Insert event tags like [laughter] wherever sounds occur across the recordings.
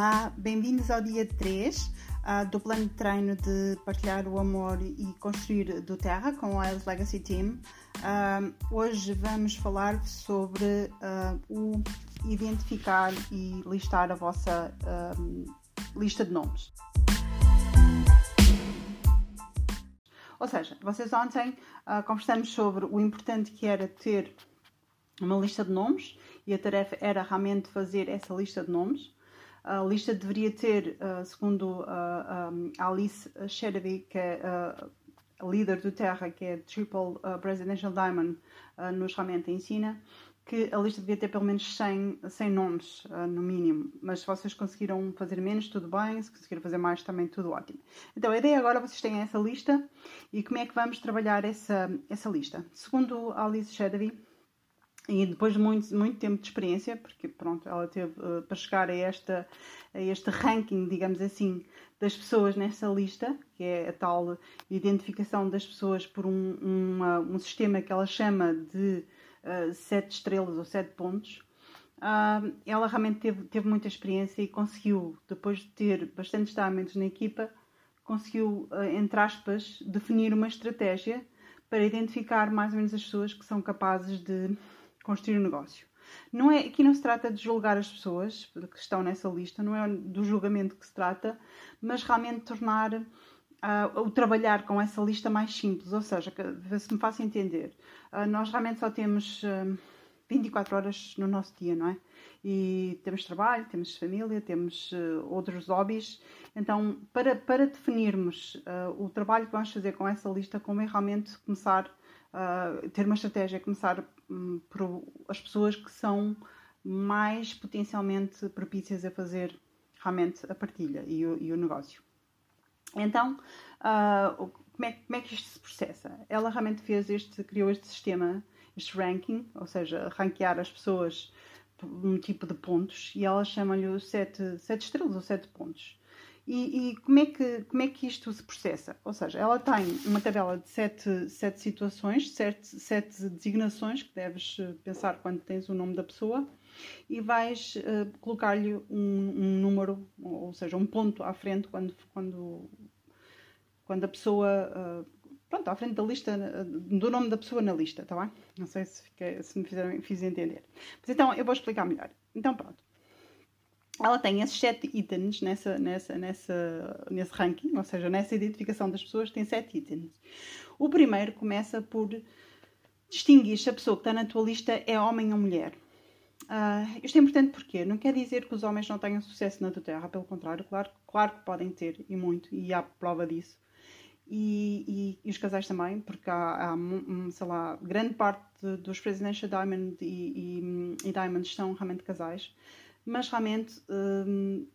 Olá, bem-vindos ao dia 3 uh, ah, do plano de treino de partilhar o amor e construir do Terra com o Isles Legacy Team. Uh, hoje vamos falar sobre uh, o identificar e listar a vossa lista de nomes. Ou seja, vocês ontem conversamos sobre o importante que era ter uma lista de nomes e a tarefa era realmente fazer essa lista de nomes. A lista deveria ter, uh, segundo uh, um, Alice Shedeby, que é uh, líder do Terra, que é Triple Presidential Diamond, nos realmente ensina, que a lista devia ter pelo menos 100, 100 nomes, no mínimo. Mas se vocês conseguiram fazer menos, tudo bem. Se conseguiram fazer mais, também tudo ótimo. Então, a ideia agora vocês têm essa lista e como é que vamos trabalhar essa, essa lista. Segundo Alice Shedeby, e depois de muito, muito tempo de experiência, porque pronto, ela teve uh, para chegar a, esta, a este ranking, digamos assim, das pessoas nessa lista, que é a tal identificação das pessoas por um, um sistema que ela chama de uh, sete estrelas ou sete pontos. Uh, ela realmente teve, teve muita experiência e conseguiu, depois de ter bastantes diamonds na equipa, conseguiu, uh, entre aspas, definir uma estratégia para identificar mais ou menos as pessoas que são capazes de construir um negócio. Não é, aqui não se trata de julgar as pessoas que estão nessa lista, não é do julgamento que se trata, mas realmente tornar uh, o trabalhar com essa lista mais simples. Ou seja, que, se me faço entender, uh, nós realmente só temos uh, 24 horas no nosso dia, não é? E temos trabalho, temos família, temos outros hobbies. Então, para, para definirmos o trabalho que vamos fazer com essa lista, como é realmente começar uh, ter uma estratégia, começar as pessoas que são mais potencialmente propícias a fazer realmente a partilha e o, e o negócio. Então, uh, como, é, como é que isto se processa? Ela realmente fez este, criou este sistema, este ranking, ou seja, ranquear as pessoas um tipo de pontos, e ela chama-lhe sete, sete estrelas ou sete pontos. E, e, como, é que, como é que isto se processa? Ou seja, ela tem uma tabela de sete, sete situações, sete, sete designações que deves eh, pensar quando tens o nome da pessoa e vais uh, colocar-lhe um, um, número, ou seja, um ponto à frente quando, quando, quando a pessoa. Uh, pronto, à frente da lista, do nome da pessoa na lista, tá bem? Não sei se, fiquei, se me fizeram, fiz entender. Mas então eu vou explicar melhor. Então pronto ela tem esses sete itens nessa, nessa, nessa, nesse ranking, ou seja, nessa identificação das pessoas, tem sete itens. O primeiro começa por distinguir se a pessoa que está na tua lista é homem ou mulher. Uh, isto é importante porque não quer dizer que os homens não tenham sucesso na tua terra, pelo contrário, claro, claro que podem ter, e muito, e há prova disso. E, e, e os casais também, porque há, há sei lá, grande parte dos Presidential Diamond e, e, e Diamonds são realmente casais mas realmente, um,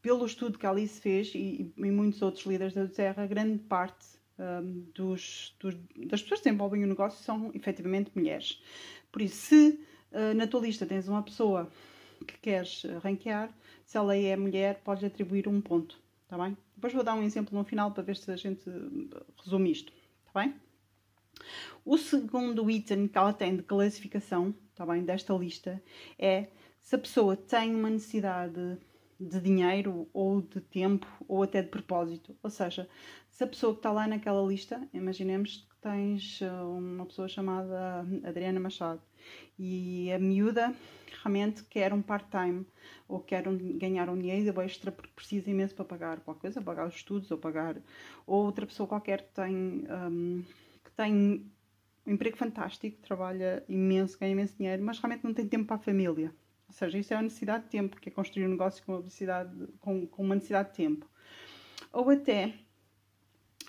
pelo estudo que a Alice fez e, e muitos outros líderes da Terra, grande parte um, dos, dos, das pessoas que desenvolvem o negócio são efetivamente mulheres. Por isso, se uh, na tua lista tens uma pessoa que queres ranquear, se ela é mulher, podes atribuir um ponto, está bem? Depois vou dar um exemplo no final para ver se a gente resume isto, está bem? O segundo item que ela tem de classificação, está bem, desta lista, é se a pessoa tem uma necessidade de dinheiro ou de tempo ou até de propósito. Ou seja, se a pessoa que está lá naquela lista, imaginemos que tens uh, uma pessoa chamada Adriana Machado e a miúda realmente quer um part-time ou quer um, ganhar um dinheiro extra porque precisa imenso para pagar qualquer coisa, pagar os estudos ou pagar ou outra pessoa qualquer que tem, um, que tem um emprego fantástico, trabalha imenso, ganha imenso dinheiro, mas realmente não tem tempo para a família ou seja, isso é a necessidade de tempo, que é construir um negócio com uma, necessidade, com, com uma necessidade de tempo. Ou até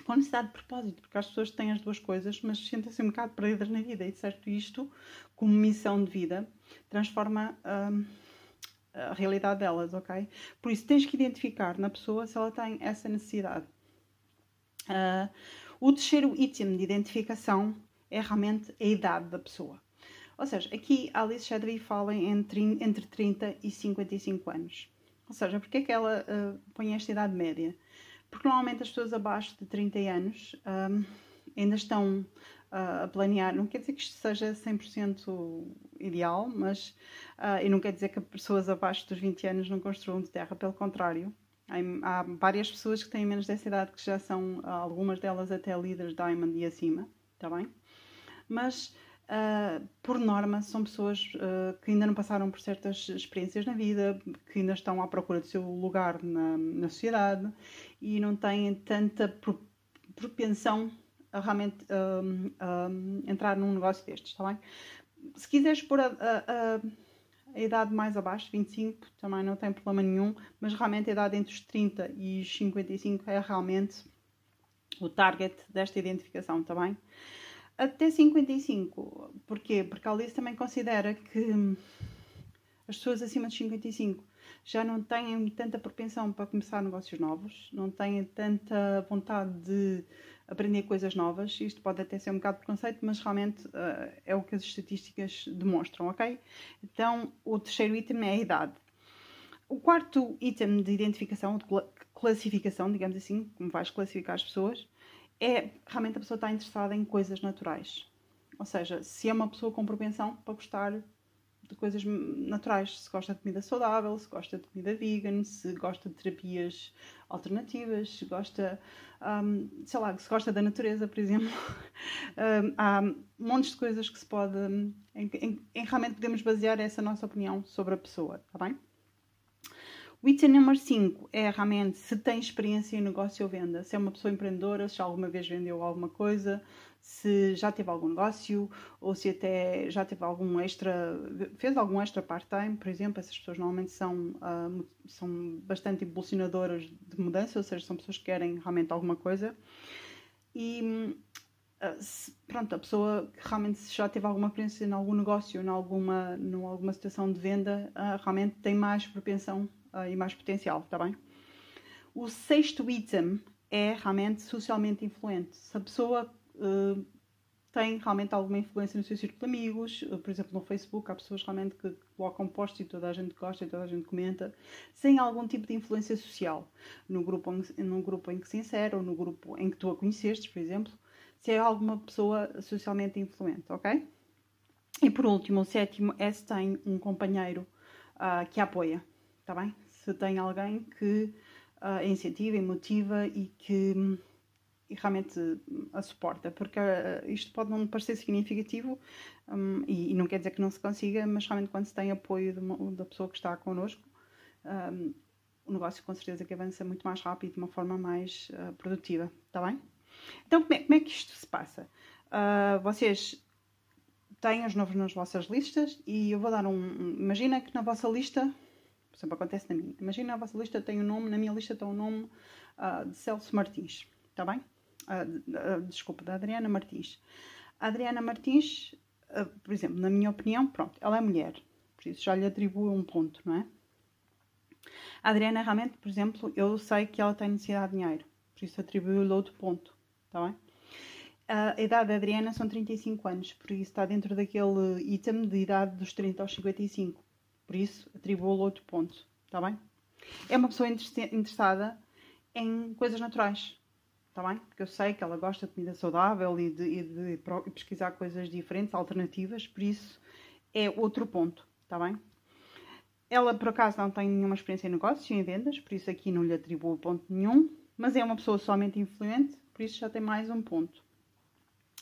com necessidade de propósito, porque as pessoas têm as duas coisas, mas sentem-se um bocado perdidas na vida. E certo, isto, como missão de vida, transforma hum, a realidade delas, ok? Por isso, tens que identificar na pessoa se ela tem essa necessidade. Uh, o terceiro item de identificação é realmente a idade da pessoa. Ou seja, aqui Alice Shadley fala entre, entre 30 e 55 anos. Ou seja, porque é que ela uh, põe esta idade média? Porque normalmente as pessoas abaixo de 30 anos um, ainda estão uh, a planear, não quer dizer que isto seja 100% ideal, mas uh, e não quer dizer que pessoas abaixo dos 20 anos não construam de terra, pelo contrário. Há várias pessoas que têm menos dessa idade que já são, algumas delas até líderes Diamond e acima, está bem? Mas Uh, por norma, são pessoas uh, que ainda não passaram por certas experiências na vida, que ainda estão à procura do seu lugar na, na sociedade e não têm tanta pro, propensão a realmente uh, entrar num negócio destes, está bem? Se quiseres pôr a, a, a, idade mais abaixo, 25, também não tem problema nenhum, mas realmente a idade entre os 30 e os 55 é realmente o target desta identificação, está bem? Até 55. Porquê? Porque a Alice também considera que as pessoas acima de 55 já não têm tanta propensão para começar negócios novos, não têm tanta vontade de aprender coisas novas. Isto pode até ser um bocado preconceito, mas realmente uh, é o que as estatísticas demonstram, ok? Então, o terceiro item é a idade. O quarto item de identificação, de classificação, digamos assim, como vais classificar as pessoas, é realmente a pessoa está interessada em coisas naturais. Ou seja, se é uma pessoa com propensão para gostar de coisas naturais, se gosta de comida saudável, se gosta de comida vegan, se gosta de terapias alternativas, se gosta, um, sei lá, se gosta da natureza, por exemplo. [laughs] um, há montes de coisas que se pode, em, em, em realmente podemos basear essa nossa opinião sobre a pessoa, está bem? O item número 5 é realmente se tem experiência em negócio ou venda, se é uma pessoa empreendedora, se alguma vez vendeu alguma coisa, se já teve algum negócio ou se até já teve algum extra, fez algum extra part-time, por exemplo, essas pessoas normalmente são, uh, são bastante impulsionadoras de mudança, ou seja, são pessoas que querem realmente alguma coisa. E uh, se, pronto, a pessoa que realmente já teve alguma experiência em algum negócio, em alguma, em alguma situação de venda, uh, realmente tem mais propensão uh, e mais potencial, está bem? O sexto item é realmente socialmente influente. Se a pessoa uh, tem realmente alguma influência no seu círculo de amigos, uh, por exemplo, no Facebook, há pessoas realmente que colocam posts e toda a gente gosta e toda a gente comenta, sem algum tipo de influência social, no grupo, no grupo em que se insere ou no grupo em que tu a conheceste, por exemplo, se é alguma pessoa socialmente influente, ok? E por último, o sétimo é se tem um companheiro uh, que a apoia, está bem? Se tem alguém que uh, incentiva e motiva e que e realmente a suporta, porque uh, isto pode não parecer significativo um, e, e, não quer dizer que não se consiga, mas realmente quando se tem apoio uma, da pessoa que está connosco, um, o negócio com certeza que avança muito mais rápido, de uma forma mais uh, produtiva, está bem? Então, como é, como é, que isto se passa? Uh, vocês têm os nomes nas vossas listas e eu vou dar um. Imagina que na vossa lista por exemplo, acontece na minha. Imagina a vossa lista tem um nome, na minha lista tem o um nome uh, de Celso Martins, está bem? Uh, uh, desculpa, da Adriana Martins. A Adriana Martins, por exemplo, na minha opinião, pronto, ela é mulher, por isso já lhe atribuo um ponto, não é? A Adriana realmente, por exemplo, eu sei que ela tem necessidade de dinheiro, por isso atribuo-lhe outro ponto, está bem? A idade da Adriana são 35 anos, por isso está dentro daquele item de idade dos 30 aos 55. Por isso, atribuo-lhe outro ponto. Está bem? É uma pessoa interessada em coisas naturais. Está bem? Porque eu sei que ela gosta de comida saudável e de, e de pesquisar coisas diferentes, alternativas. Por isso, é outro ponto. Está bem? Ela, por acaso, não tem nenhuma experiência em negócios e em vendas, por isso aqui não lhe atribuo ponto nenhum. Mas é uma pessoa somente influente, por isso já tem mais um ponto.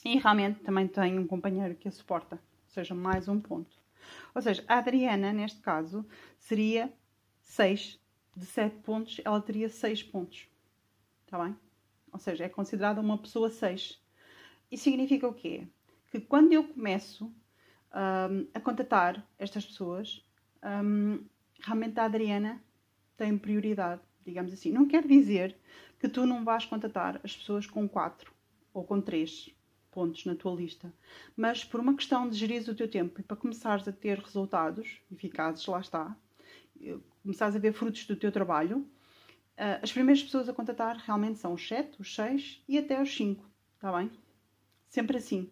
E realmente também tem um companheiro que a suporta, ou seja, mais um ponto. Ou seja, a Adriana, neste caso, seria 6 de 7 pontos, ela teria 6 pontos. Está bem? Ou seja, é considerada uma pessoa 6. Isso significa o quê? Que quando eu começo um, a contatar estas pessoas, um, realmente a Adriana tem prioridade, digamos assim. Não quer dizer que tu não vais contatar as pessoas com 4 ou com 3 pontos na tua lista, mas por uma questão de gerir o teu tempo e para começares a ter resultados eficazes, lá está, começares a ver frutos do teu trabalho, eh, as primeiras pessoas a contatar realmente são os 7, os 6 e até os 5, está bem? Sempre assim.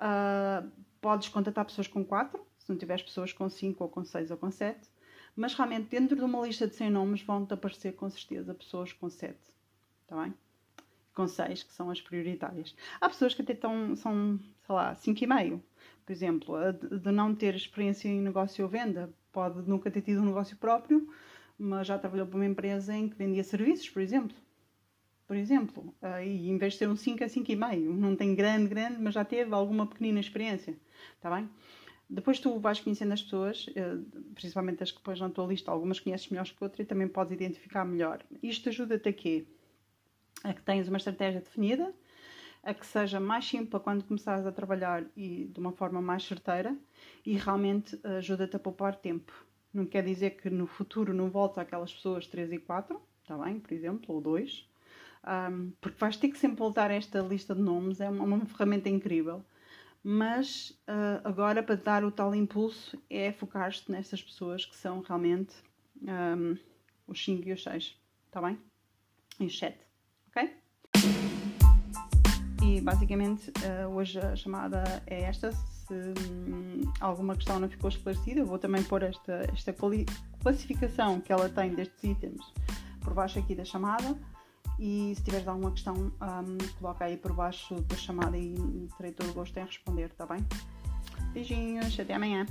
Uh, podes contatar pessoas com 4, se não tiveres pessoas com 5 ou com 6 ou com 7, mas realmente dentro de uma lista de 100 nomes vão-te aparecer com certeza pessoas com 7, está bem? Com 6, que são as prioritárias. Há pessoas que até estão, são, sei lá, 5,5. Por exemplo, de não ter experiência em negócio ou venda, pode nunca ter tido um negócio próprio, mas já trabalhou para uma empresa em que vendia serviços, por exemplo. Por exemplo, uh, e em vez de ter um 5 é 5,5, não tem grande, grande, mas já teve alguma pequenina experiência, está bem? Depois tu vais conhecendo as pessoas, uh, principalmente as que pões na tua lista, algumas conheces melhor que outras e também podes identificar melhor. Isto ajuda-te a quê? A que tens uma estratégia definida, a que seja mais simples quando começares a trabalhar e de uma forma mais certeira e realmente ajuda-te a poupar tempo. Não quer dizer que no futuro não voltes àquelas pessoas 3 e 4, está bem, por exemplo, ou 2, um, porque vais ter que sempre voltar a esta lista de nomes, é uma, uma ferramenta incrível. Mas uh, agora, para dar o tal impulso, é focar-te nestas pessoas que são realmente um, os 5 e os 6, está bem? E os 7, E basicamente, uh, hoje a chamada é esta. Se um, alguma questão não ficou esclarecida, eu vou também pôr esta, esta classificação que ela tem destes itens por baixo aqui da chamada. E se tiveres alguma questão, um, coloca aí por baixo da chamada e terei todo o gosto em responder, tá bem? Beijinhos, até amanhã.